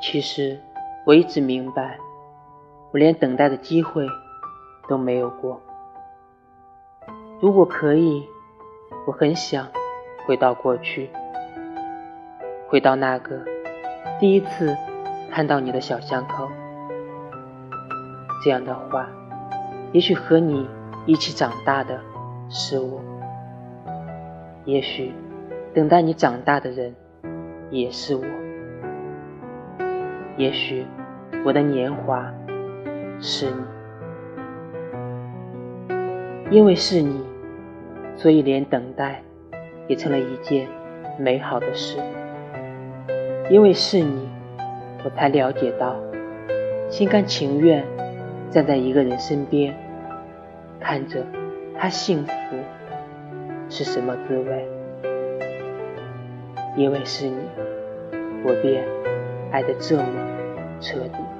其实我一直明白，我连等待的机会都没有过。如果可以，我很想回到过去，回到那个第一次看到你的小巷口。这样的话，也许和你一起长大的是我，也许等待你长大的人也是我。也许我的年华是你，因为是你，所以连等待也成了一件美好的事。因为是你，我才了解到，心甘情愿站在一个人身边，看着他幸福是什么滋味。因为是你，我便。爱得这么彻底。